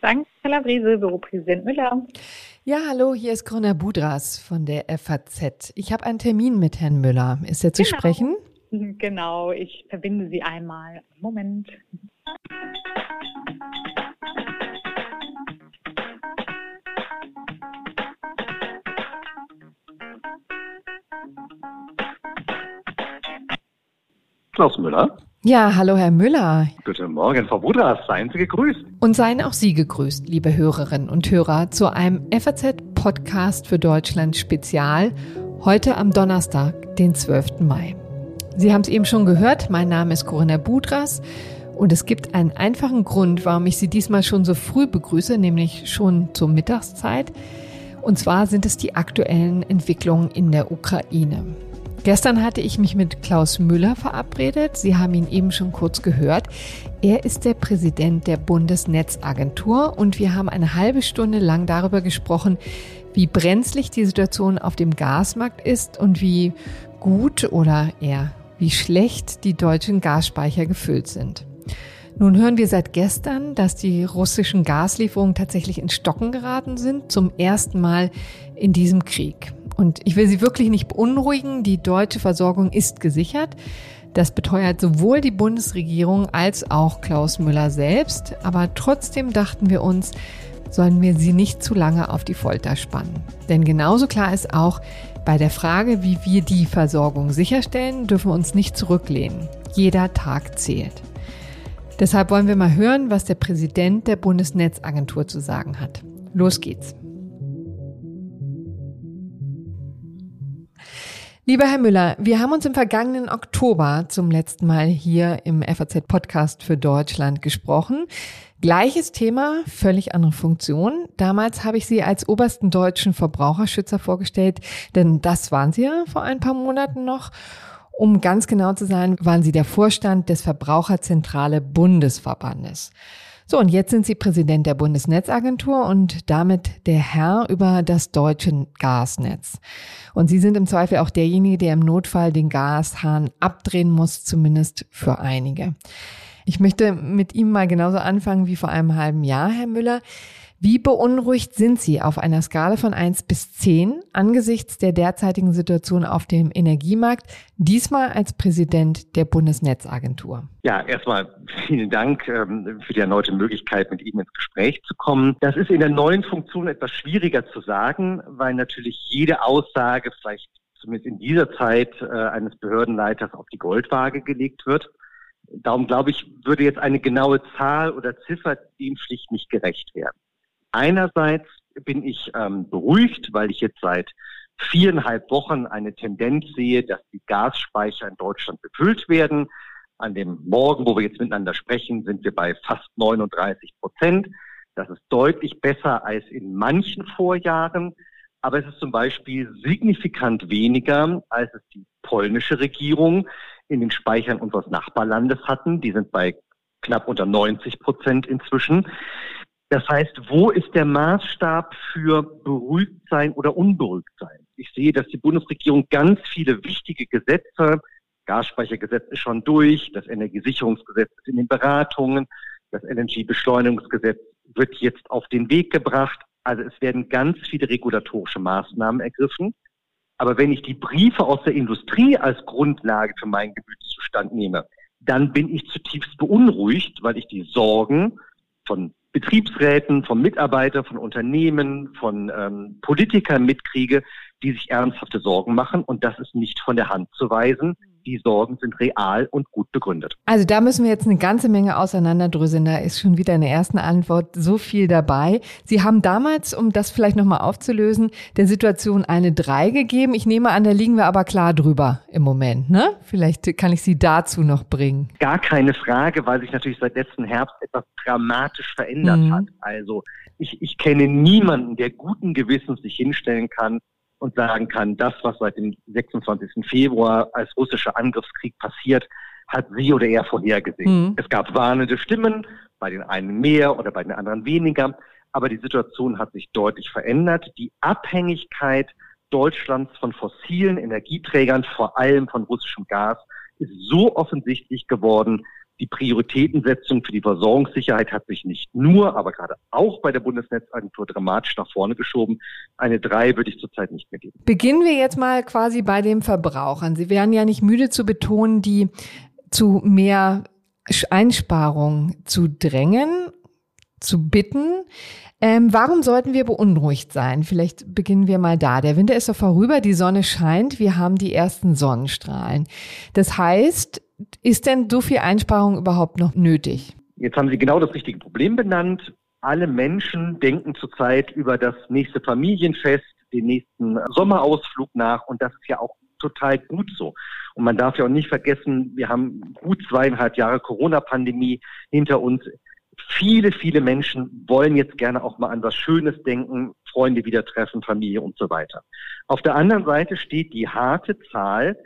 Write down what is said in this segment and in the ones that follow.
Dank, Calabrese, Büropräsident Müller. Ja, hallo, hier ist Corinna Budras von der FAZ. Ich habe einen Termin mit Herrn Müller. Ist er zu genau. sprechen? Genau, ich verbinde Sie einmal. Moment. Klaus Müller. Ja, hallo Herr Müller. Guten Morgen, Frau Budras, seien Sie gegrüßt. Und seien auch Sie gegrüßt, liebe Hörerinnen und Hörer, zu einem FAZ-Podcast für Deutschland Spezial, heute am Donnerstag, den 12. Mai. Sie haben es eben schon gehört, mein Name ist Corinna Budras und es gibt einen einfachen Grund, warum ich Sie diesmal schon so früh begrüße, nämlich schon zur Mittagszeit. Und zwar sind es die aktuellen Entwicklungen in der Ukraine. Gestern hatte ich mich mit Klaus Müller verabredet. Sie haben ihn eben schon kurz gehört. Er ist der Präsident der Bundesnetzagentur und wir haben eine halbe Stunde lang darüber gesprochen, wie brenzlig die Situation auf dem Gasmarkt ist und wie gut oder eher wie schlecht die deutschen Gasspeicher gefüllt sind. Nun hören wir seit gestern, dass die russischen Gaslieferungen tatsächlich in Stocken geraten sind, zum ersten Mal in diesem Krieg. Und ich will Sie wirklich nicht beunruhigen, die deutsche Versorgung ist gesichert. Das beteuert sowohl die Bundesregierung als auch Klaus Müller selbst. Aber trotzdem dachten wir uns, sollen wir sie nicht zu lange auf die Folter spannen. Denn genauso klar ist auch, bei der Frage, wie wir die Versorgung sicherstellen, dürfen wir uns nicht zurücklehnen. Jeder Tag zählt. Deshalb wollen wir mal hören, was der Präsident der Bundesnetzagentur zu sagen hat. Los geht's. Lieber Herr Müller, wir haben uns im vergangenen Oktober zum letzten Mal hier im FAZ Podcast für Deutschland gesprochen. Gleiches Thema, völlig andere Funktion. Damals habe ich Sie als obersten deutschen Verbraucherschützer vorgestellt, denn das waren Sie ja vor ein paar Monaten noch. Um ganz genau zu sein, waren Sie der Vorstand des Verbraucherzentrale Bundesverbandes. So, und jetzt sind Sie Präsident der Bundesnetzagentur und damit der Herr über das deutsche Gasnetz. Und Sie sind im Zweifel auch derjenige, der im Notfall den Gashahn abdrehen muss, zumindest für einige. Ich möchte mit ihm mal genauso anfangen wie vor einem halben Jahr, Herr Müller. Wie beunruhigt sind Sie auf einer Skala von eins bis zehn angesichts der derzeitigen Situation auf dem Energiemarkt, diesmal als Präsident der Bundesnetzagentur? Ja, erstmal vielen Dank ähm, für die erneute Möglichkeit, mit Ihnen ins Gespräch zu kommen. Das ist in der neuen Funktion etwas schwieriger zu sagen, weil natürlich jede Aussage vielleicht zumindest in dieser Zeit äh, eines Behördenleiters auf die Goldwaage gelegt wird. Darum glaube ich, würde jetzt eine genaue Zahl oder Ziffer dem schlicht nicht gerecht werden. Einerseits bin ich ähm, beruhigt, weil ich jetzt seit viereinhalb Wochen eine Tendenz sehe, dass die Gasspeicher in Deutschland befüllt werden. An dem Morgen, wo wir jetzt miteinander sprechen, sind wir bei fast 39 Prozent. Das ist deutlich besser als in manchen Vorjahren. Aber es ist zum Beispiel signifikant weniger, als es die polnische Regierung in den Speichern unseres Nachbarlandes hatten. Die sind bei knapp unter 90 Prozent inzwischen. Das heißt, wo ist der Maßstab für beruhigt sein oder unberuhigt sein? Ich sehe, dass die Bundesregierung ganz viele wichtige Gesetze, Gasspeichergesetz ist schon durch, das Energiesicherungsgesetz ist in den Beratungen, das LNG-Beschleunigungsgesetz wird jetzt auf den Weg gebracht. Also es werden ganz viele regulatorische Maßnahmen ergriffen. Aber wenn ich die Briefe aus der Industrie als Grundlage für meinen Gemütszustand nehme, dann bin ich zutiefst beunruhigt, weil ich die Sorgen von Betriebsräten, von Mitarbeitern, von Unternehmen, von ähm, Politikern mitkriege, die sich ernsthafte Sorgen machen. Und das ist nicht von der Hand zu weisen. Die Sorgen sind real und gut begründet. Also da müssen wir jetzt eine ganze Menge auseinanderdröseln. Da ist schon wieder in der ersten Antwort so viel dabei. Sie haben damals, um das vielleicht nochmal aufzulösen, der Situation eine 3 gegeben. Ich nehme an, da liegen wir aber klar drüber im Moment. Ne? Vielleicht kann ich Sie dazu noch bringen. Gar keine Frage, weil sich natürlich seit letzten Herbst etwas dramatisch verändert mhm. hat. Also ich, ich kenne niemanden, der guten Gewissens sich hinstellen kann und sagen kann, das, was seit dem 26. Februar als russischer Angriffskrieg passiert, hat sie oder er vorhergesehen. Mhm. Es gab warnende Stimmen, bei den einen mehr oder bei den anderen weniger, aber die Situation hat sich deutlich verändert. Die Abhängigkeit Deutschlands von fossilen Energieträgern, vor allem von russischem Gas, ist so offensichtlich geworden, die Prioritätensetzung für die Versorgungssicherheit hat sich nicht nur, aber gerade auch bei der Bundesnetzagentur dramatisch nach vorne geschoben. Eine drei würde ich zurzeit nicht mehr geben. Beginnen wir jetzt mal quasi bei den Verbrauchern. Sie werden ja nicht müde zu betonen, die zu mehr Einsparung zu drängen, zu bitten. Ähm, warum sollten wir beunruhigt sein? Vielleicht beginnen wir mal da. Der Winter ist doch vorüber, die Sonne scheint, wir haben die ersten Sonnenstrahlen. Das heißt, ist denn so viel Einsparung überhaupt noch nötig? Jetzt haben Sie genau das richtige Problem benannt. Alle Menschen denken zurzeit über das nächste Familienfest, den nächsten Sommerausflug nach und das ist ja auch total gut so. Und man darf ja auch nicht vergessen, wir haben gut zweieinhalb Jahre Corona-Pandemie hinter uns. Viele, viele Menschen wollen jetzt gerne auch mal an was Schönes denken, Freunde wieder treffen, Familie und so weiter. Auf der anderen Seite steht die harte Zahl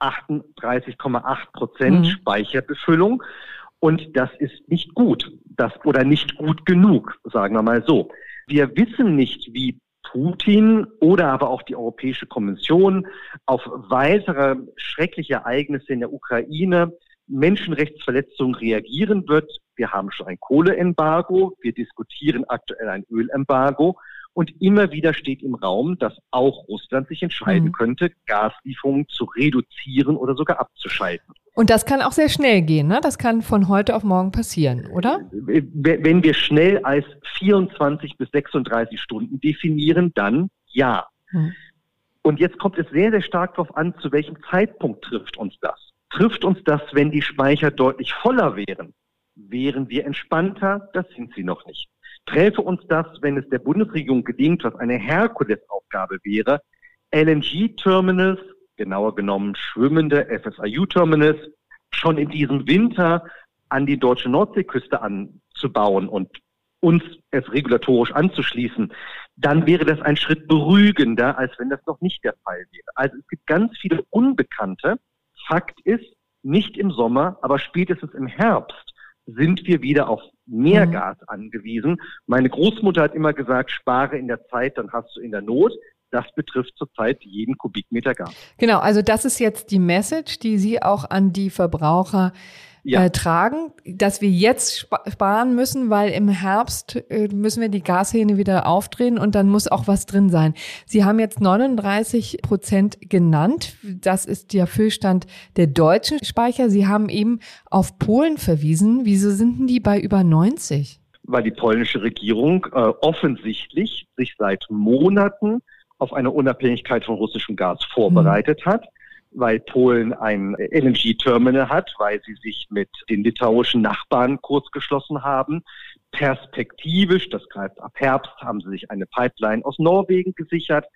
38,8 Prozent mhm. Speicherbefüllung. Und das ist nicht gut, das oder nicht gut genug, sagen wir mal so. Wir wissen nicht, wie Putin oder aber auch die Europäische Kommission auf weitere schreckliche Ereignisse in der Ukraine, Menschenrechtsverletzungen reagieren wird. Wir haben schon ein Kohleembargo, wir diskutieren aktuell ein Ölembargo. Und immer wieder steht im Raum, dass auch Russland sich entscheiden mhm. könnte, Gaslieferungen zu reduzieren oder sogar abzuschalten. Und das kann auch sehr schnell gehen, ne? Das kann von heute auf morgen passieren, oder? Wenn wir schnell als 24 bis 36 Stunden definieren, dann ja. Mhm. Und jetzt kommt es sehr, sehr stark darauf an, zu welchem Zeitpunkt trifft uns das. Trifft uns das, wenn die Speicher deutlich voller wären? Wären wir entspannter? Das sind sie noch nicht. Träfe uns das, wenn es der Bundesregierung gelingt, was eine Herkulesaufgabe wäre, LNG-Terminals, genauer genommen schwimmende FSIU-Terminals, schon in diesem Winter an die deutsche Nordseeküste anzubauen und uns es regulatorisch anzuschließen, dann wäre das ein Schritt beruhigender, als wenn das noch nicht der Fall wäre. Also es gibt ganz viele Unbekannte. Fakt ist, nicht im Sommer, aber spätestens im Herbst sind wir wieder auf mehr mhm. Gas angewiesen. Meine Großmutter hat immer gesagt, spare in der Zeit, dann hast du in der Not. Das betrifft zurzeit jeden Kubikmeter Gas. Genau, also das ist jetzt die Message, die Sie auch an die Verbraucher ja. äh, tragen, dass wir jetzt sparen müssen, weil im Herbst äh, müssen wir die Gashähne wieder aufdrehen und dann muss auch was drin sein. Sie haben jetzt 39 Prozent genannt. Das ist der Füllstand der deutschen Speicher. Sie haben eben auf Polen verwiesen. Wieso sind denn die bei über 90? Weil die polnische Regierung äh, offensichtlich sich seit Monaten auf eine Unabhängigkeit von russischem Gas vorbereitet hat weil Polen ein LNG-Terminal hat, weil sie sich mit den litauischen Nachbarn kurz geschlossen haben. Perspektivisch, das greift ab Herbst, haben sie sich eine Pipeline aus Norwegen gesichert.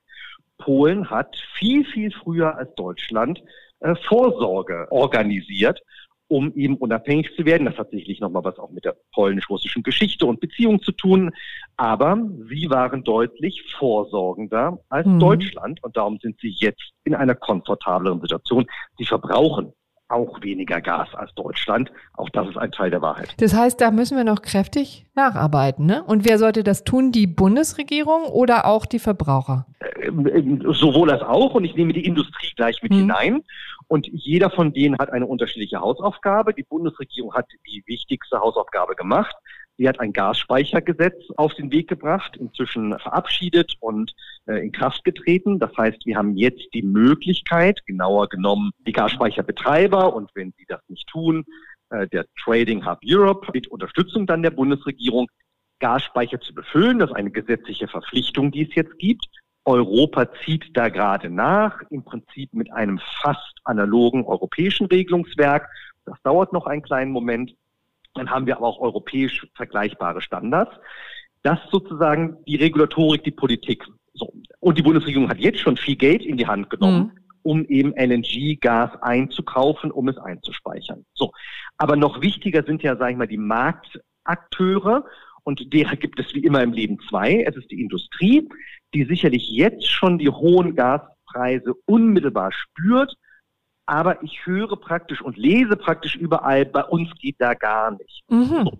Polen hat viel, viel früher als Deutschland äh, Vorsorge organisiert um eben unabhängig zu werden. Das hat sicherlich nochmal was auch mit der polnisch-russischen Geschichte und Beziehung zu tun. Aber sie waren deutlich vorsorgender als mhm. Deutschland und darum sind sie jetzt in einer komfortableren Situation. Sie verbrauchen auch weniger Gas als Deutschland. Auch das ist ein Teil der Wahrheit. Das heißt, da müssen wir noch kräftig nacharbeiten. Ne? Und wer sollte das tun? Die Bundesregierung oder auch die Verbraucher? Ähm, ähm, sowohl als auch. Und ich nehme die Industrie gleich mit hm. hinein. Und jeder von denen hat eine unterschiedliche Hausaufgabe. Die Bundesregierung hat die wichtigste Hausaufgabe gemacht. Sie hat ein Gasspeichergesetz auf den Weg gebracht, inzwischen verabschiedet und äh, in Kraft getreten. Das heißt, wir haben jetzt die Möglichkeit, genauer genommen die Gasspeicherbetreiber und wenn sie das nicht tun, äh, der Trading Hub Europe mit Unterstützung dann der Bundesregierung, Gasspeicher zu befüllen. Das ist eine gesetzliche Verpflichtung, die es jetzt gibt. Europa zieht da gerade nach, im Prinzip mit einem fast analogen europäischen Regelungswerk. Das dauert noch einen kleinen Moment. Dann haben wir aber auch europäisch vergleichbare Standards. Das sozusagen die Regulatorik, die Politik. So. Und die Bundesregierung hat jetzt schon viel Geld in die Hand genommen, mhm. um eben LNG-Gas einzukaufen, um es einzuspeichern. So. Aber noch wichtiger sind ja, sage ich mal, die Marktakteure. Und derer gibt es wie immer im Leben zwei. Es ist die Industrie, die sicherlich jetzt schon die hohen Gaspreise unmittelbar spürt. Aber ich höre praktisch und lese praktisch überall, bei uns geht da gar nicht. Mhm.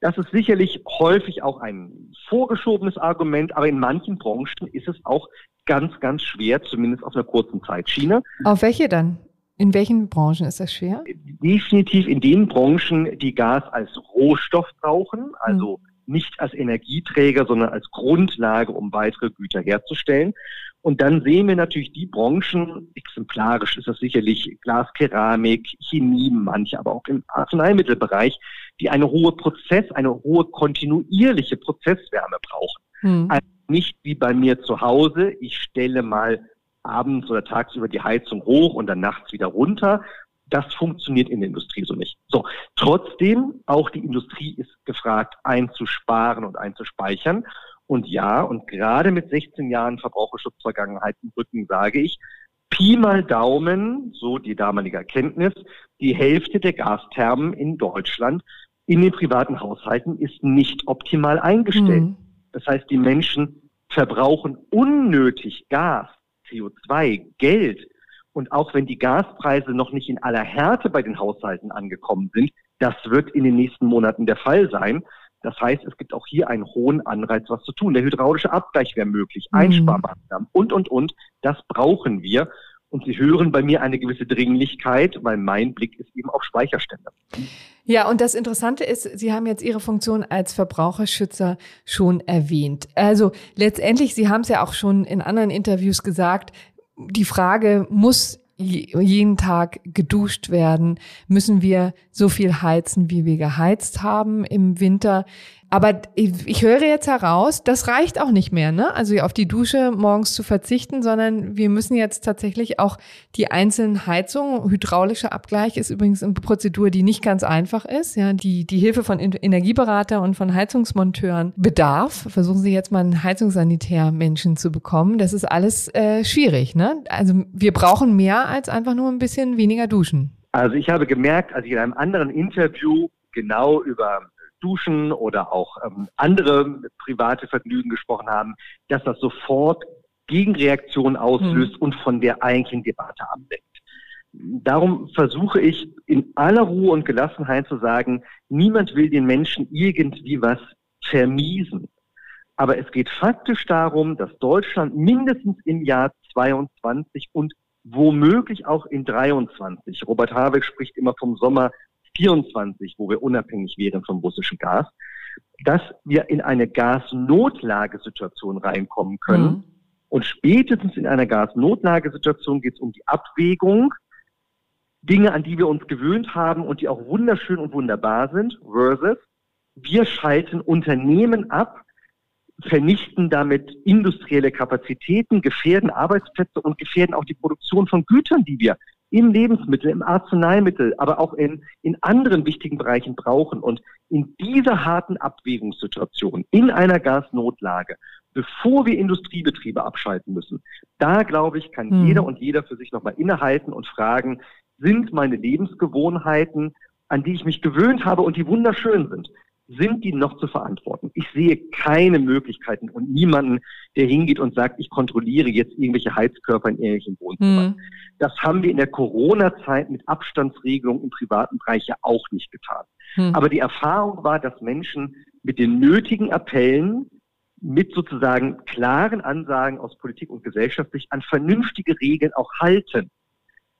Das ist sicherlich häufig auch ein vorgeschobenes Argument, aber in manchen Branchen ist es auch ganz, ganz schwer, zumindest auf einer kurzen Zeitschiene. Auf welche dann? In welchen Branchen ist das schwer? Definitiv in den Branchen, die Gas als Rohstoff brauchen, also mhm. Nicht als Energieträger, sondern als Grundlage, um weitere Güter herzustellen. Und dann sehen wir natürlich die Branchen, exemplarisch ist das sicherlich Glaskeramik, Chemie, manche, aber auch im Arzneimittelbereich, die eine hohe Prozess, eine hohe kontinuierliche Prozesswärme brauchen. Hm. Also nicht wie bei mir zu Hause, ich stelle mal abends oder tagsüber die Heizung hoch und dann nachts wieder runter. Das funktioniert in der Industrie so nicht. So, trotzdem, auch die Industrie ist gefragt, einzusparen und einzuspeichern. Und ja, und gerade mit 16 Jahren Verbraucherschutzvergangenheit im Rücken sage ich, Pi mal Daumen, so die damalige Erkenntnis, die Hälfte der Gasthermen in Deutschland in den privaten Haushalten ist nicht optimal eingestellt. Mhm. Das heißt, die Menschen verbrauchen unnötig Gas, CO2, Geld. Und auch wenn die Gaspreise noch nicht in aller Härte bei den Haushalten angekommen sind, das wird in den nächsten Monaten der Fall sein. Das heißt, es gibt auch hier einen hohen Anreiz, was zu tun. Der hydraulische Abgleich wäre möglich, mhm. Einsparmaßnahmen und, und, und. Das brauchen wir. Und Sie hören bei mir eine gewisse Dringlichkeit, weil mein Blick ist eben auf Speicherstände. Ja, und das Interessante ist, Sie haben jetzt Ihre Funktion als Verbraucherschützer schon erwähnt. Also letztendlich, Sie haben es ja auch schon in anderen Interviews gesagt, die Frage muss jeden Tag geduscht werden? Müssen wir so viel heizen, wie wir geheizt haben im Winter? Aber ich höre jetzt heraus, das reicht auch nicht mehr, ne? Also auf die Dusche morgens zu verzichten, sondern wir müssen jetzt tatsächlich auch die einzelnen Heizungen, hydraulischer Abgleich ist übrigens eine Prozedur, die nicht ganz einfach ist, ja, die die Hilfe von Energieberater und von Heizungsmonteuren bedarf. Versuchen Sie jetzt mal einen Heizungssanitär-Menschen zu bekommen. Das ist alles äh, schwierig, ne? Also wir brauchen mehr als einfach nur ein bisschen weniger duschen. Also ich habe gemerkt, als ich in einem anderen Interview genau über Duschen oder auch ähm, andere private Vergnügen gesprochen haben, dass das sofort Gegenreaktionen auslöst mhm. und von der eigentlichen Debatte ablenkt. Darum versuche ich in aller Ruhe und Gelassenheit zu sagen, niemand will den Menschen irgendwie was vermiesen. Aber es geht faktisch darum, dass Deutschland mindestens im Jahr 22 und womöglich auch in 23, Robert Habeck spricht immer vom Sommer 24, wo wir unabhängig wären vom russischen Gas, dass wir in eine Gasnotlagesituation reinkommen können. Mhm. Und spätestens in einer Gasnotlagesituation geht es um die Abwägung, Dinge, an die wir uns gewöhnt haben und die auch wunderschön und wunderbar sind, versus wir schalten Unternehmen ab, vernichten damit industrielle Kapazitäten, gefährden Arbeitsplätze und gefährden auch die Produktion von Gütern, die wir im Lebensmittel, im Arzneimittel, aber auch in, in anderen wichtigen Bereichen brauchen. Und in dieser harten Abwägungssituation, in einer Gasnotlage, bevor wir Industriebetriebe abschalten müssen, da glaube ich, kann hm. jeder und jeder für sich nochmal innehalten und fragen, sind meine Lebensgewohnheiten, an die ich mich gewöhnt habe und die wunderschön sind, sind die noch zu verantworten? Ich sehe keine Möglichkeiten und niemanden, der hingeht und sagt, ich kontrolliere jetzt irgendwelche Heizkörper in irgendwelchen Wohnzimmern. Mhm. Das haben wir in der Corona-Zeit mit Abstandsregelungen im privaten Bereich ja auch nicht getan. Mhm. Aber die Erfahrung war, dass Menschen mit den nötigen Appellen, mit sozusagen klaren Ansagen aus Politik und Gesellschaft sich an vernünftige Regeln auch halten.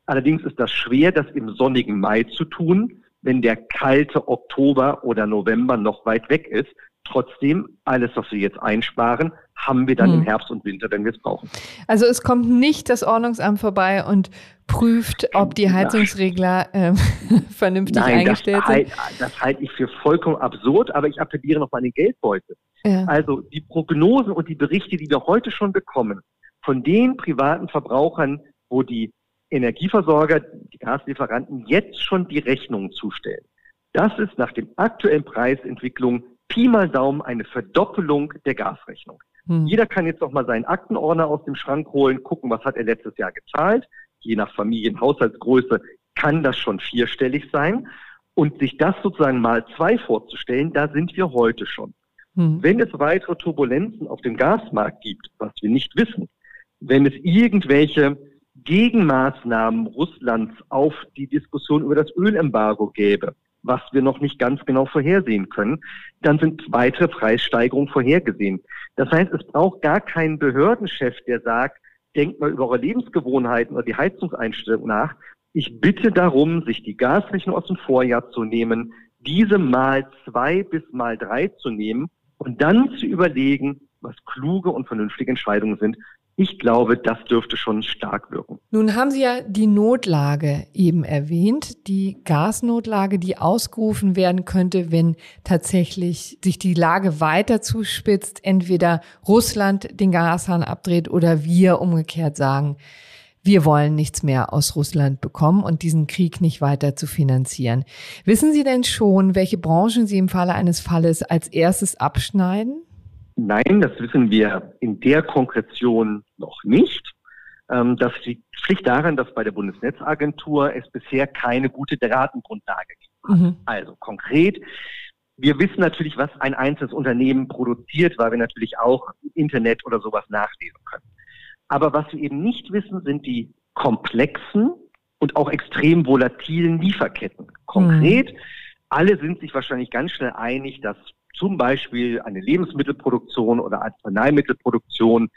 Allerdings ist das schwer, das im sonnigen Mai zu tun, wenn der kalte Oktober oder November noch weit weg ist. Trotzdem, alles, was wir jetzt einsparen, haben wir dann hm. im Herbst und Winter, wenn wir es brauchen. Also es kommt nicht das Ordnungsamt vorbei und prüft, ob die Heizungsregler äh, vernünftig Nein, eingestellt das sind. Halt, das halte ich für vollkommen absurd, aber ich appelliere noch mal an den Geldbeutel. Ja. Also die Prognosen und die Berichte, die wir heute schon bekommen, von den privaten Verbrauchern, wo die Energieversorger, Gaslieferanten jetzt schon die Rechnungen zustellen. Das ist nach dem aktuellen Preisentwicklung Pi mal Daumen eine Verdoppelung der Gasrechnung. Hm. Jeder kann jetzt noch mal seinen Aktenordner aus dem Schrank holen, gucken, was hat er letztes Jahr gezahlt. Je nach Familienhaushaltsgröße kann das schon vierstellig sein. Und sich das sozusagen mal zwei vorzustellen, da sind wir heute schon. Hm. Wenn es weitere Turbulenzen auf dem Gasmarkt gibt, was wir nicht wissen, wenn es irgendwelche Gegenmaßnahmen Russlands auf die Diskussion über das Ölembargo gäbe, was wir noch nicht ganz genau vorhersehen können, dann sind weitere Preissteigerungen vorhergesehen. Das heißt, es braucht gar keinen Behördenchef, der sagt, denkt mal über eure Lebensgewohnheiten oder die Heizungseinstellung nach. Ich bitte darum, sich die Gasrechnung aus dem Vorjahr zu nehmen, diese mal zwei bis mal drei zu nehmen und dann zu überlegen, was kluge und vernünftige Entscheidungen sind. Ich glaube, das dürfte schon stark wirken. Nun haben Sie ja die Notlage eben erwähnt, die Gasnotlage, die ausgerufen werden könnte, wenn tatsächlich sich die Lage weiter zuspitzt, entweder Russland den Gashahn abdreht oder wir umgekehrt sagen, wir wollen nichts mehr aus Russland bekommen und diesen Krieg nicht weiter zu finanzieren. Wissen Sie denn schon, welche Branchen Sie im Falle eines Falles als erstes abschneiden? Nein, das wissen wir in der Konkretion noch nicht. Ähm, das liegt schlicht daran, dass bei der Bundesnetzagentur es bisher keine gute Datengrundlage gibt. Mhm. Also konkret, wir wissen natürlich, was ein einzelnes Unternehmen produziert, weil wir natürlich auch Internet oder sowas nachlesen können. Aber was wir eben nicht wissen, sind die komplexen und auch extrem volatilen Lieferketten. Konkret, mhm. alle sind sich wahrscheinlich ganz schnell einig, dass zum Beispiel eine Lebensmittelproduktion oder Arzneimittelproduktion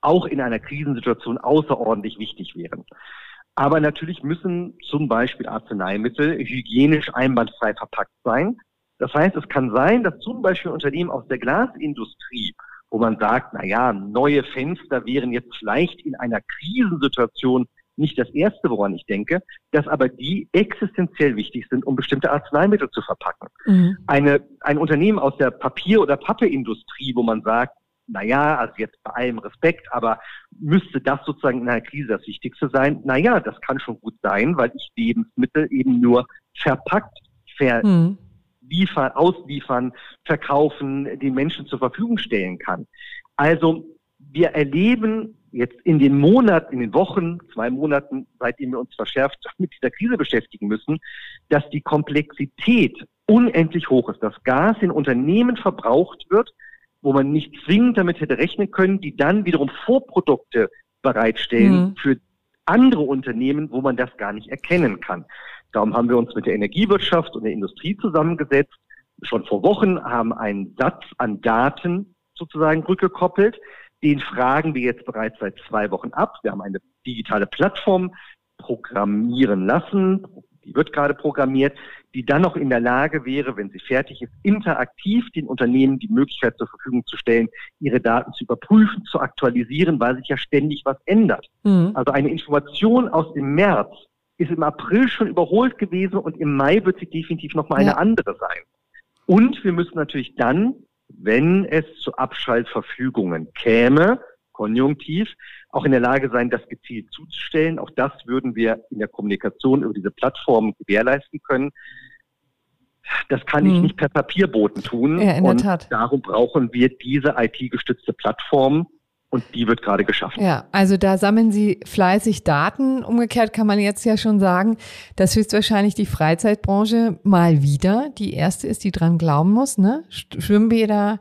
auch in einer Krisensituation außerordentlich wichtig wären. Aber natürlich müssen zum Beispiel Arzneimittel hygienisch einwandfrei verpackt sein. Das heißt, es kann sein, dass zum Beispiel Unternehmen aus der Glasindustrie, wo man sagt, na ja, neue Fenster wären jetzt vielleicht in einer Krisensituation nicht das erste, woran ich denke, dass aber die existenziell wichtig sind, um bestimmte Arzneimittel zu verpacken. Mhm. Eine, ein Unternehmen aus der Papier- oder Pappeindustrie, wo man sagt, naja, also jetzt bei allem Respekt, aber müsste das sozusagen in einer Krise das Wichtigste sein? Naja, das kann schon gut sein, weil ich Lebensmittel eben nur verpackt verliefern, mhm. ausliefern, verkaufen, den Menschen zur Verfügung stellen kann. Also wir erleben jetzt in den Monaten, in den Wochen, zwei Monaten, seitdem wir uns verschärft mit dieser Krise beschäftigen müssen, dass die Komplexität unendlich hoch ist, dass Gas in Unternehmen verbraucht wird, wo man nicht zwingend damit hätte rechnen können, die dann wiederum Vorprodukte bereitstellen mhm. für andere Unternehmen, wo man das gar nicht erkennen kann. Darum haben wir uns mit der Energiewirtschaft und der Industrie zusammengesetzt, schon vor Wochen, haben einen Satz an Daten sozusagen rückgekoppelt, den fragen wir jetzt bereits seit zwei Wochen ab. Wir haben eine digitale Plattform programmieren lassen. Die wird gerade programmiert, die dann noch in der Lage wäre, wenn sie fertig ist, interaktiv den Unternehmen die Möglichkeit zur Verfügung zu stellen, ihre Daten zu überprüfen, zu aktualisieren, weil sich ja ständig was ändert. Mhm. Also eine Information aus dem März ist im April schon überholt gewesen und im Mai wird sie definitiv nochmal ja. eine andere sein. Und wir müssen natürlich dann wenn es zu Abschaltverfügungen käme, konjunktiv, auch in der Lage sein, das gezielt zuzustellen. Auch das würden wir in der Kommunikation über diese Plattform gewährleisten können. Das kann hm. ich nicht per Papierboten tun. Ja, in der Tat. Darum brauchen wir diese IT-gestützte Plattform, und die wird gerade geschaffen. Ja, also da sammeln Sie fleißig Daten. Umgekehrt kann man jetzt ja schon sagen, dass höchstwahrscheinlich die Freizeitbranche mal wieder die erste ist, die dran glauben muss. Ne? Schwimmbäder,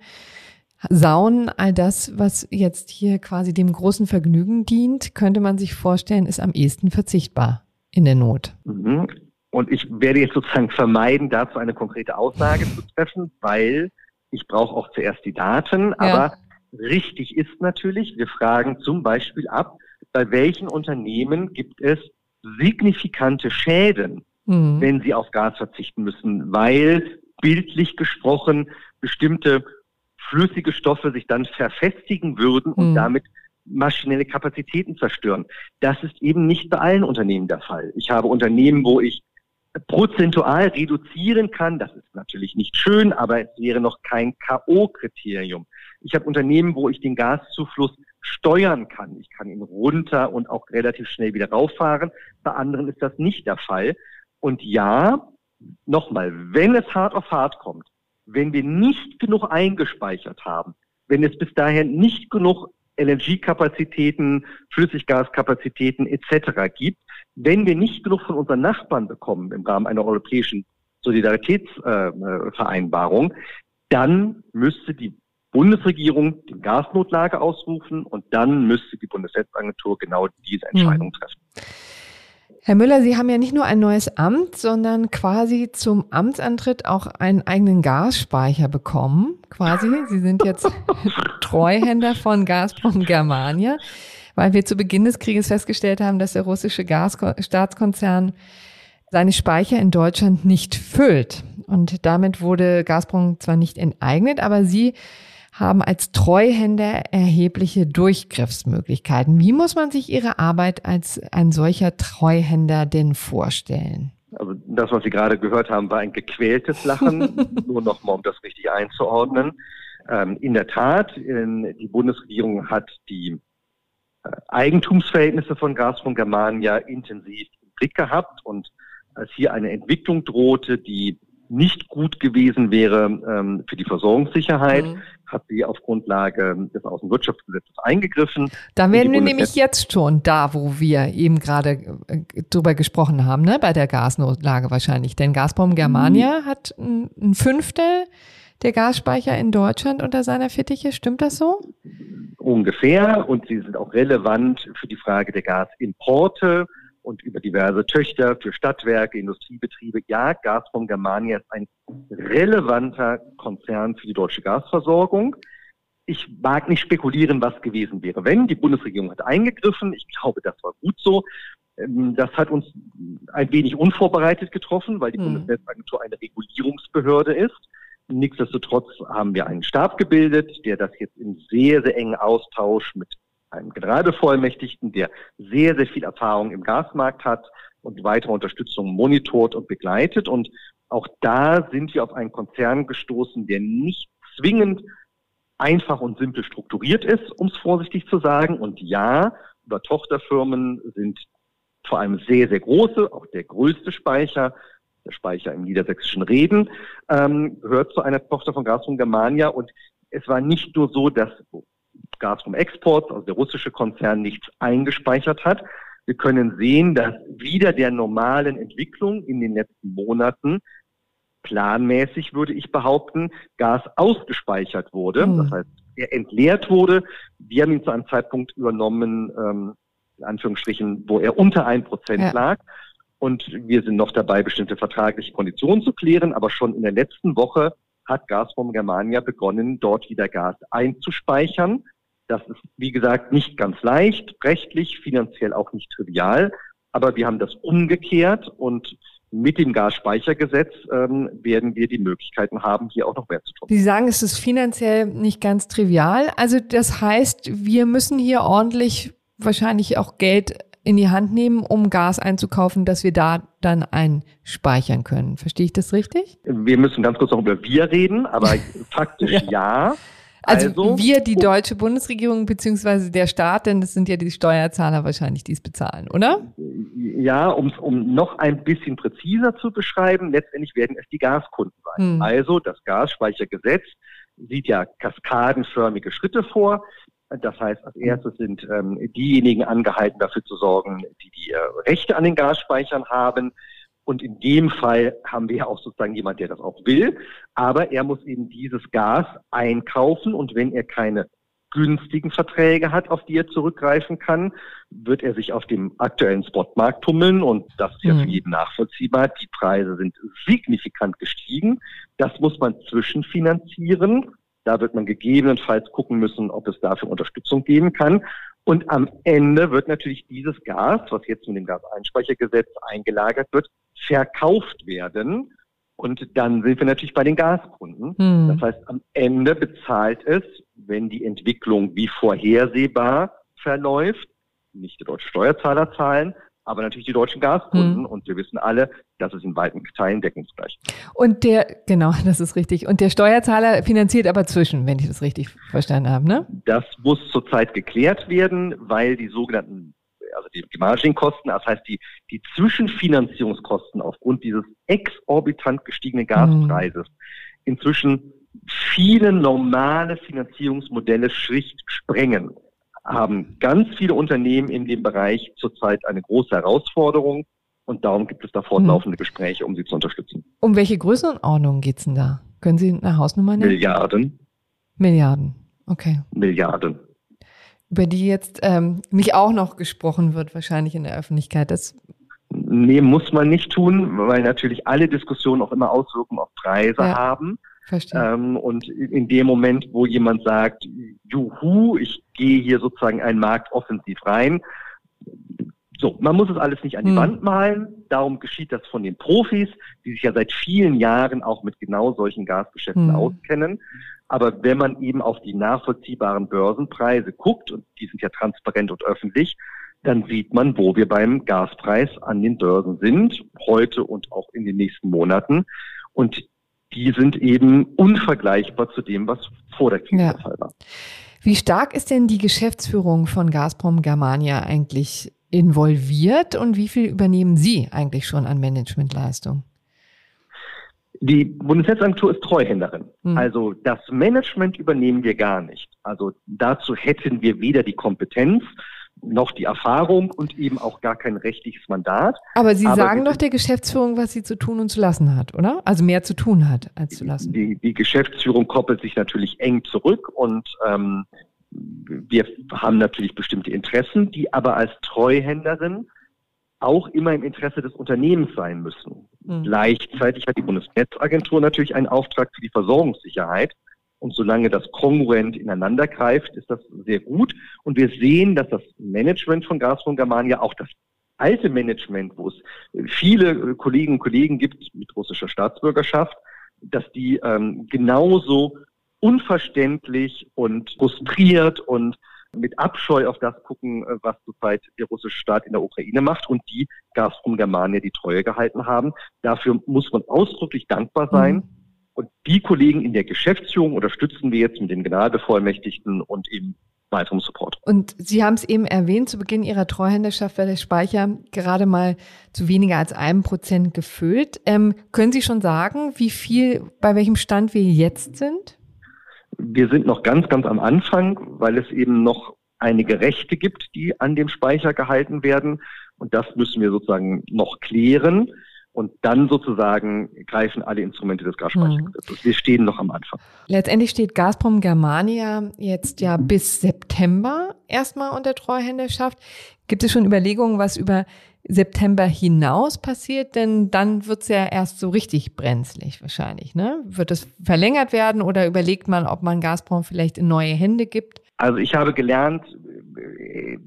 Saunen, all das, was jetzt hier quasi dem großen Vergnügen dient, könnte man sich vorstellen, ist am ehesten verzichtbar in der Not. Mhm. Und ich werde jetzt sozusagen vermeiden, dazu eine konkrete Aussage zu treffen, weil ich brauche auch zuerst die Daten. Ja. Richtig ist natürlich, wir fragen zum Beispiel ab, bei welchen Unternehmen gibt es signifikante Schäden, mhm. wenn sie auf Gas verzichten müssen, weil bildlich gesprochen bestimmte flüssige Stoffe sich dann verfestigen würden und mhm. damit maschinelle Kapazitäten zerstören. Das ist eben nicht bei allen Unternehmen der Fall. Ich habe Unternehmen, wo ich prozentual reduzieren kann. Das ist natürlich nicht schön, aber es wäre noch kein K.O.-Kriterium. Ich habe Unternehmen, wo ich den Gaszufluss steuern kann. Ich kann ihn runter und auch relativ schnell wieder rauffahren. Bei anderen ist das nicht der Fall. Und ja, nochmal, wenn es hart auf hart kommt, wenn wir nicht genug eingespeichert haben, wenn es bis dahin nicht genug LNG-Kapazitäten, Flüssiggaskapazitäten etc. gibt, wenn wir nicht genug von unseren Nachbarn bekommen im Rahmen einer europäischen Solidaritätsvereinbarung, äh, dann müsste die Bundesregierung die Gasnotlage ausrufen und dann müsste die Bundesnetzagentur genau diese Entscheidung hm. treffen. Herr Müller, Sie haben ja nicht nur ein neues Amt, sondern quasi zum Amtsantritt auch einen eigenen Gasspeicher bekommen. Quasi. Sie sind jetzt Treuhänder von Gazprom Germania, weil wir zu Beginn des Krieges festgestellt haben, dass der russische Gasstaatskonzern seine Speicher in Deutschland nicht füllt. Und damit wurde Gazprom zwar nicht enteignet, aber Sie haben als Treuhänder erhebliche Durchgriffsmöglichkeiten. Wie muss man sich Ihre Arbeit als ein solcher Treuhänder denn vorstellen? Also das, was Sie gerade gehört haben, war ein gequältes Lachen, nur nochmal, um das richtig einzuordnen. Ähm, in der Tat, die Bundesregierung hat die äh, Eigentumsverhältnisse von Gazprom Germania intensiv im Blick gehabt und als hier eine Entwicklung drohte, die nicht gut gewesen wäre ähm, für die Versorgungssicherheit, mhm. hat sie auf Grundlage des Außenwirtschaftsgesetzes eingegriffen. Da wären wir nämlich jetzt schon da, wo wir eben gerade äh, drüber gesprochen haben, ne? bei der Gasnotlage wahrscheinlich. Denn Gazprom Germania mhm. hat ein, ein Fünftel der Gasspeicher in Deutschland unter seiner Fittiche. Stimmt das so? Ungefähr. Und sie sind auch relevant für die Frage der Gasimporte und über diverse Töchter für Stadtwerke, Industriebetriebe. Ja, Gazprom Germania ist ein relevanter Konzern für die deutsche Gasversorgung. Ich mag nicht spekulieren, was gewesen wäre, wenn. Die Bundesregierung hat eingegriffen. Ich glaube, das war gut so. Ähm, das hat uns ein wenig unvorbereitet getroffen, weil die hm. Bundesnetzagentur eine Regulierungsbehörde ist. Nichtsdestotrotz haben wir einen Stab gebildet, der das jetzt in sehr, sehr engen Austausch mit einem Generalbevollmächtigten, der sehr, sehr viel Erfahrung im Gasmarkt hat und weitere Unterstützung monitort und begleitet. Und auch da sind wir auf einen Konzern gestoßen, der nicht zwingend einfach und simpel strukturiert ist, um es vorsichtig zu sagen. Und ja, über Tochterfirmen sind vor allem sehr, sehr große, auch der größte Speicher, der Speicher im niedersächsischen Reden, ähm, gehört zu einer Tochter von Gazprom Germania. Und es war nicht nur so, dass Gazprom Export, also der russische Konzern, nichts eingespeichert hat. Wir können sehen, dass wieder der normalen Entwicklung in den letzten Monaten planmäßig, würde ich behaupten, Gas ausgespeichert wurde. Mhm. Das heißt, er entleert wurde. Wir haben ihn zu einem Zeitpunkt übernommen, ähm, in Anführungsstrichen, wo er unter ein Prozent ja. lag. Und wir sind noch dabei, bestimmte vertragliche Konditionen zu klären. Aber schon in der letzten Woche hat Gazprom Germania begonnen, dort wieder Gas einzuspeichern. Das ist, wie gesagt, nicht ganz leicht, rechtlich, finanziell auch nicht trivial. Aber wir haben das umgekehrt und mit dem Gasspeichergesetz ähm, werden wir die Möglichkeiten haben, hier auch noch mehr zu tun. Sie sagen, es ist finanziell nicht ganz trivial. Also das heißt, wir müssen hier ordentlich wahrscheinlich auch Geld in die Hand nehmen, um Gas einzukaufen, dass wir da dann einspeichern können. Verstehe ich das richtig? Wir müssen ganz kurz noch über wir reden, aber faktisch ja. ja. Also, also, wir, die deutsche Bundesregierung beziehungsweise der Staat, denn das sind ja die Steuerzahler wahrscheinlich, die es bezahlen, oder? Ja, um um noch ein bisschen präziser zu beschreiben, letztendlich werden es die Gaskunden sein. Hm. Also das Gasspeichergesetz sieht ja kaskadenförmige Schritte vor. Das heißt, als erstes sind ähm, diejenigen angehalten, dafür zu sorgen, die die äh, Rechte an den Gasspeichern haben. Und in dem Fall haben wir ja auch sozusagen jemand, der das auch will. Aber er muss eben dieses Gas einkaufen und wenn er keine günstigen Verträge hat, auf die er zurückgreifen kann, wird er sich auf dem aktuellen Spotmarkt tummeln und das ist ja für mhm. jeden nachvollziehbar. Die Preise sind signifikant gestiegen. Das muss man zwischenfinanzieren. Da wird man gegebenenfalls gucken müssen, ob es dafür Unterstützung geben kann. Und am Ende wird natürlich dieses Gas, was jetzt mit dem Gaseinspeichergesetz eingelagert wird, verkauft werden. Und dann sind wir natürlich bei den Gaskunden. Hm. Das heißt, am Ende bezahlt es, wenn die Entwicklung wie vorhersehbar verläuft, nicht die deutschen Steuerzahler zahlen, aber natürlich die deutschen Gaskunden. Hm. Und wir wissen alle, das ist in weiten Teilen deckungsgleich. Und der, genau, das ist richtig. Und der Steuerzahler finanziert aber zwischen, wenn ich das richtig verstanden habe, ne? Das muss zurzeit geklärt werden, weil die sogenannten also die, die Margin-Kosten, das heißt die, die Zwischenfinanzierungskosten aufgrund dieses exorbitant gestiegenen Gaspreises mhm. inzwischen viele normale Finanzierungsmodelle schlicht sprengen haben ganz viele Unternehmen in dem Bereich zurzeit eine große Herausforderung und darum gibt es da fortlaufende mhm. Gespräche, um sie zu unterstützen. Um welche Größenordnung geht es denn da? Können Sie eine Hausnummer nennen? Milliarden. Milliarden, okay. Milliarden über die jetzt ähm, nicht auch noch gesprochen wird, wahrscheinlich in der Öffentlichkeit. Das Nee, muss man nicht tun, weil natürlich alle Diskussionen auch immer Auswirkungen auf Preise ja. haben. Ähm, und in dem Moment, wo jemand sagt, juhu, ich gehe hier sozusagen einen Markt offensiv rein, so, man muss es alles nicht an die hm. Wand malen. Darum geschieht das von den Profis, die sich ja seit vielen Jahren auch mit genau solchen Gasgeschäften hm. auskennen. Aber wenn man eben auf die nachvollziehbaren Börsenpreise guckt, und die sind ja transparent und öffentlich, dann sieht man, wo wir beim Gaspreis an den Börsen sind, heute und auch in den nächsten Monaten. Und die sind eben unvergleichbar zu dem, was vor der Krise ja. der Fall war. Wie stark ist denn die Geschäftsführung von Gazprom Germania eigentlich involviert und wie viel übernehmen Sie eigentlich schon an Managementleistung? Die Bundesnetzagentur ist Treuhänderin. Hm. Also das Management übernehmen wir gar nicht. Also dazu hätten wir weder die Kompetenz noch die Erfahrung und eben auch gar kein rechtliches Mandat. Aber Sie Aber sagen doch der Geschäftsführung, was sie zu tun und zu lassen hat, oder? Also mehr zu tun hat als zu lassen. Die, die Geschäftsführung koppelt sich natürlich eng zurück und ähm, wir haben natürlich bestimmte Interessen, die aber als Treuhänderin auch immer im Interesse des Unternehmens sein müssen. Mhm. Gleichzeitig hat die Bundesnetzagentur natürlich einen Auftrag für die Versorgungssicherheit. Und solange das kongruent ineinander greift, ist das sehr gut. Und wir sehen, dass das Management von Gazprom Germania, auch das alte Management, wo es viele Kolleginnen und Kollegen gibt mit russischer Staatsbürgerschaft, dass die ähm, genauso unverständlich und frustriert und mit Abscheu auf das gucken, äh, was zurzeit der russische Staat in der Ukraine macht und die Gazprom Germania die Treue gehalten haben. Dafür muss man ausdrücklich dankbar sein. Mhm. Und die Kollegen in der Geschäftsführung unterstützen wir jetzt mit den Generalbevollmächtigten und eben weiterem Support. Und Sie haben es eben erwähnt, zu Beginn Ihrer Treuhänderschaft war der Speicher gerade mal zu weniger als einem Prozent gefüllt. Ähm, können Sie schon sagen, wie viel, bei welchem Stand wir jetzt sind? Wir sind noch ganz, ganz am Anfang, weil es eben noch einige Rechte gibt, die an dem Speicher gehalten werden. Und das müssen wir sozusagen noch klären. Und dann sozusagen greifen alle Instrumente des Gasspeichergesetzes. Mhm. Wir stehen noch am Anfang. Letztendlich steht Gazprom Germania jetzt ja bis September erstmal unter Treuhänderschaft. Gibt es schon Überlegungen, was über September hinaus passiert? Denn dann wird es ja erst so richtig brenzlig wahrscheinlich. Ne? Wird es verlängert werden oder überlegt man, ob man Gazprom vielleicht in neue Hände gibt? Also ich habe gelernt,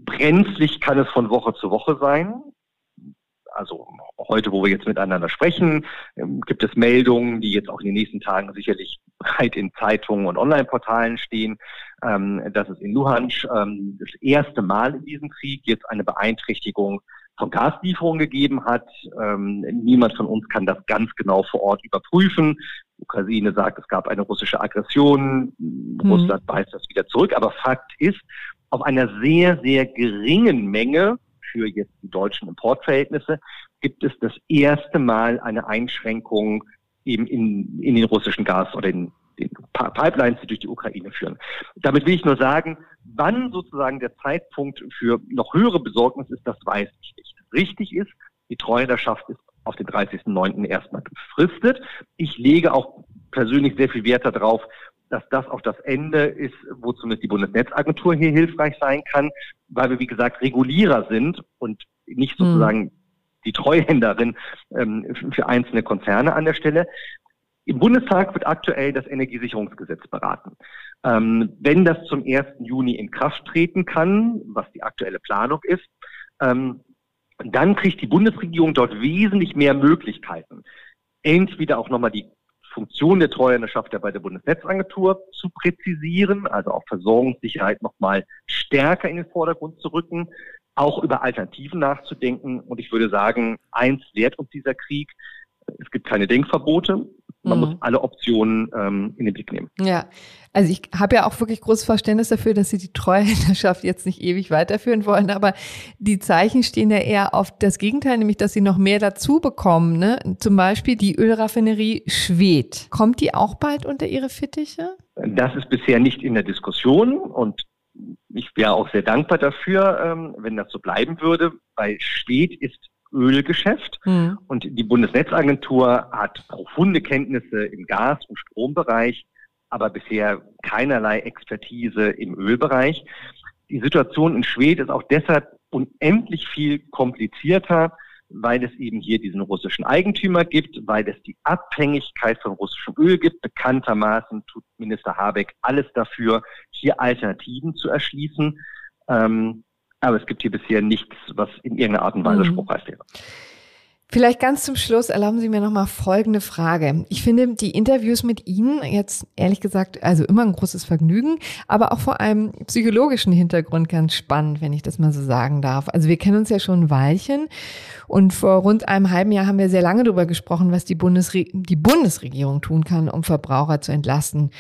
brenzlig kann es von Woche zu Woche sein. Also heute, wo wir jetzt miteinander sprechen, ähm, gibt es Meldungen, die jetzt auch in den nächsten Tagen sicherlich breit in Zeitungen und Online-Portalen stehen, ähm, dass es in Luhansk ähm, das erste Mal in diesem Krieg jetzt eine Beeinträchtigung von Gaslieferungen gegeben hat. Ähm, niemand von uns kann das ganz genau vor Ort überprüfen. Ukraine sagt, es gab eine russische Aggression. Mhm. Russland weist das wieder zurück. Aber Fakt ist, auf einer sehr, sehr geringen Menge für jetzt die deutschen Importverhältnisse gibt es das erste Mal eine Einschränkung eben in, in den russischen Gas oder in Pipelines, die durch die Ukraine führen. Damit will ich nur sagen, wann sozusagen der Zeitpunkt für noch höhere Besorgnis ist, das weiß ich nicht. Richtig ist, die Treuhänderschaft ist auf den 30.09. erstmal befristet. Ich lege auch persönlich sehr viel Wert darauf, dass das auch das Ende ist, wo zumindest die Bundesnetzagentur hier hilfreich sein kann, weil wir, wie gesagt, Regulierer sind und nicht hm. sozusagen mhm. die Treuhänderin ähm, für einzelne Konzerne an der Stelle. Im Bundestag wird aktuell das Energiesicherungsgesetz beraten. Ähm, wenn das zum 1. Juni in Kraft treten kann, was die aktuelle Planung ist, ähm, dann kriegt die Bundesregierung dort wesentlich mehr Möglichkeiten, entweder auch nochmal die Funktion der Treuhänderschaft ja bei der Bundesnetzagentur zu präzisieren, also auch Versorgungssicherheit nochmal stärker in den Vordergrund zu rücken, auch über Alternativen nachzudenken. Und ich würde sagen, eins lehrt uns dieser Krieg, es gibt keine Denkverbote. Man mhm. muss alle Optionen ähm, in den Blick nehmen. Ja, also ich habe ja auch wirklich großes Verständnis dafür, dass Sie die Treuhänderschaft jetzt nicht ewig weiterführen wollen, aber die Zeichen stehen ja eher auf das Gegenteil, nämlich dass Sie noch mehr dazu bekommen. Ne? Zum Beispiel die Ölraffinerie Schwedt. Kommt die auch bald unter Ihre Fittiche? Das ist bisher nicht in der Diskussion und ich wäre auch sehr dankbar dafür, ähm, wenn das so bleiben würde, weil Schwedt ist Ölgeschäft. Mhm. Und die Bundesnetzagentur hat profunde Kenntnisse im Gas- und Strombereich, aber bisher keinerlei Expertise im Ölbereich. Die Situation in Schweden ist auch deshalb unendlich viel komplizierter, weil es eben hier diesen russischen Eigentümer gibt, weil es die Abhängigkeit von russischem Öl gibt. Bekanntermaßen tut Minister Habeck alles dafür, hier Alternativen zu erschließen. Ähm, aber es gibt hier bisher nichts, was in irgendeiner Art und Weise mhm. spruchreif wäre. Vielleicht ganz zum Schluss erlauben Sie mir noch mal folgende Frage. Ich finde die Interviews mit Ihnen jetzt ehrlich gesagt also immer ein großes Vergnügen, aber auch vor einem psychologischen Hintergrund ganz spannend, wenn ich das mal so sagen darf. Also wir kennen uns ja schon ein Weilchen und vor rund einem halben Jahr haben wir sehr lange darüber gesprochen, was die, Bundesre die Bundesregierung tun kann, um Verbraucher zu entlasten.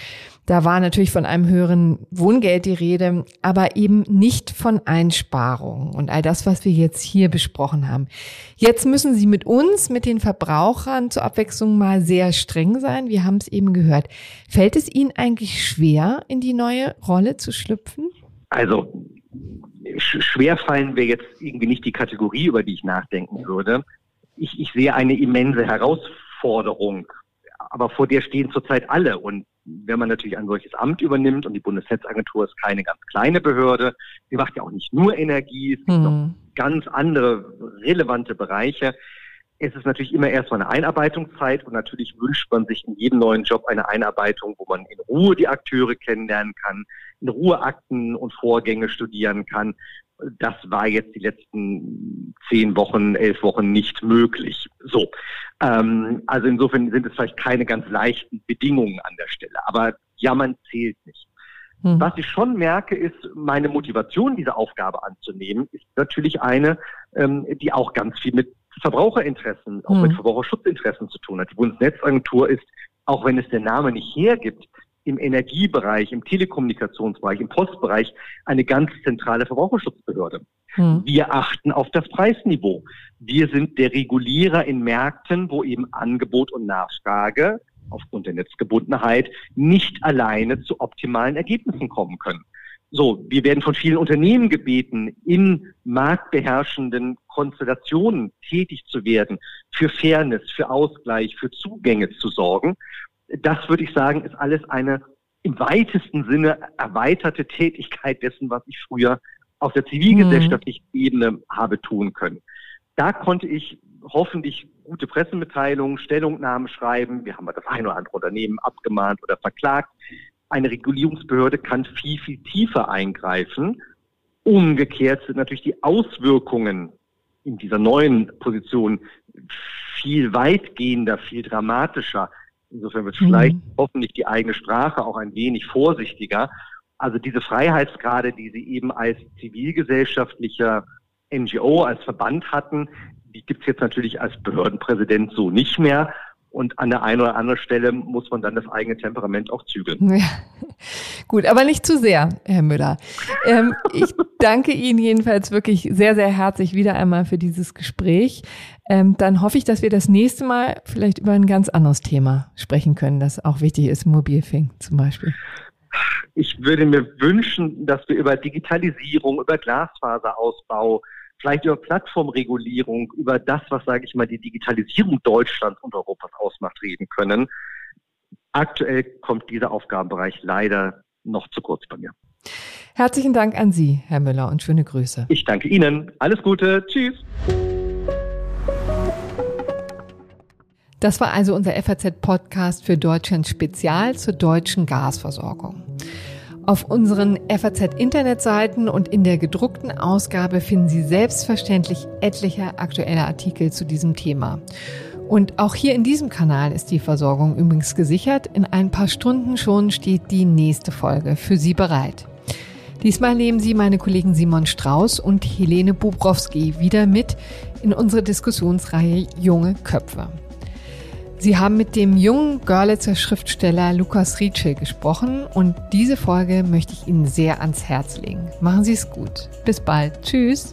Da war natürlich von einem höheren Wohngeld die Rede, aber eben nicht von Einsparungen und all das, was wir jetzt hier besprochen haben. Jetzt müssen Sie mit uns, mit den Verbrauchern zur Abwechslung mal sehr streng sein. Wir haben es eben gehört. Fällt es Ihnen eigentlich schwer, in die neue Rolle zu schlüpfen? Also schwer fallen wäre jetzt irgendwie nicht die Kategorie, über die ich nachdenken würde. Ich, ich sehe eine immense Herausforderung, aber vor der stehen zurzeit alle. Und wenn man natürlich ein solches Amt übernimmt und die Bundesnetzagentur ist keine ganz kleine Behörde, sie macht ja auch nicht nur Energie, es gibt hm. noch ganz andere relevante Bereiche. Es ist natürlich immer erstmal eine Einarbeitungszeit und natürlich wünscht man sich in jedem neuen Job eine Einarbeitung, wo man in Ruhe die Akteure kennenlernen kann, in Ruhe Akten und Vorgänge studieren kann. Das war jetzt die letzten zehn Wochen, elf Wochen nicht möglich. So. Ähm, also insofern sind es vielleicht keine ganz leichten Bedingungen an der Stelle. Aber ja, man zählt nicht. Mhm. Was ich schon merke, ist, meine Motivation, diese Aufgabe anzunehmen, ist natürlich eine, ähm, die auch ganz viel mit Verbraucherinteressen, auch mhm. mit Verbraucherschutzinteressen zu tun hat. Die Bundesnetzagentur ist, auch wenn es der Name nicht hergibt, im Energiebereich, im Telekommunikationsbereich, im Postbereich eine ganz zentrale Verbraucherschutzbehörde. Hm. Wir achten auf das Preisniveau. Wir sind der Regulierer in Märkten, wo eben Angebot und Nachfrage aufgrund der Netzgebundenheit nicht alleine zu optimalen Ergebnissen kommen können. So, wir werden von vielen Unternehmen gebeten, in marktbeherrschenden Konstellationen tätig zu werden, für Fairness, für Ausgleich, für Zugänge zu sorgen das würde ich sagen, ist alles eine im weitesten Sinne erweiterte Tätigkeit dessen, was ich früher auf der zivilgesellschaftlichen mhm. Ebene habe tun können. Da konnte ich hoffentlich gute Pressemitteilungen, Stellungnahmen schreiben. Wir haben das ein oder andere Unternehmen abgemahnt oder verklagt. Eine Regulierungsbehörde kann viel, viel tiefer eingreifen. Umgekehrt sind natürlich die Auswirkungen in dieser neuen Position viel weitgehender, viel dramatischer Insofern wird vielleicht mhm. hoffentlich die eigene Sprache auch ein wenig vorsichtiger. Also diese Freiheitsgrade, die Sie eben als zivilgesellschaftlicher NGO, als Verband hatten, die gibt es jetzt natürlich als Behördenpräsident so nicht mehr. Und an der einen oder anderen Stelle muss man dann das eigene Temperament auch zügeln. Ja. Gut, aber nicht zu sehr, Herr Müller. Ähm, ich danke Ihnen jedenfalls wirklich sehr, sehr herzlich wieder einmal für dieses Gespräch. Ähm, dann hoffe ich, dass wir das nächste Mal vielleicht über ein ganz anderes Thema sprechen können, das auch wichtig ist, Mobilfink zum Beispiel. Ich würde mir wünschen, dass wir über Digitalisierung, über Glasfaserausbau, vielleicht über Plattformregulierung, über das, was, sage ich mal, die Digitalisierung Deutschlands und Europas ausmacht, reden können. Aktuell kommt dieser Aufgabenbereich leider noch zu kurz bei mir. Herzlichen Dank an Sie, Herr Müller, und schöne Grüße. Ich danke Ihnen. Alles Gute. Tschüss. Das war also unser FAZ-Podcast für Deutschland Spezial zur deutschen Gasversorgung. Auf unseren FAZ-Internetseiten und in der gedruckten Ausgabe finden Sie selbstverständlich etliche aktuelle Artikel zu diesem Thema. Und auch hier in diesem Kanal ist die Versorgung übrigens gesichert. In ein paar Stunden schon steht die nächste Folge für Sie bereit. Diesmal nehmen Sie meine Kollegen Simon Strauß und Helene Bubrowski wieder mit in unsere Diskussionsreihe Junge Köpfe. Sie haben mit dem jungen Görlitzer Schriftsteller Lukas Rietsche gesprochen und diese Folge möchte ich Ihnen sehr ans Herz legen. Machen Sie es gut. Bis bald. Tschüss.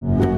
thank you.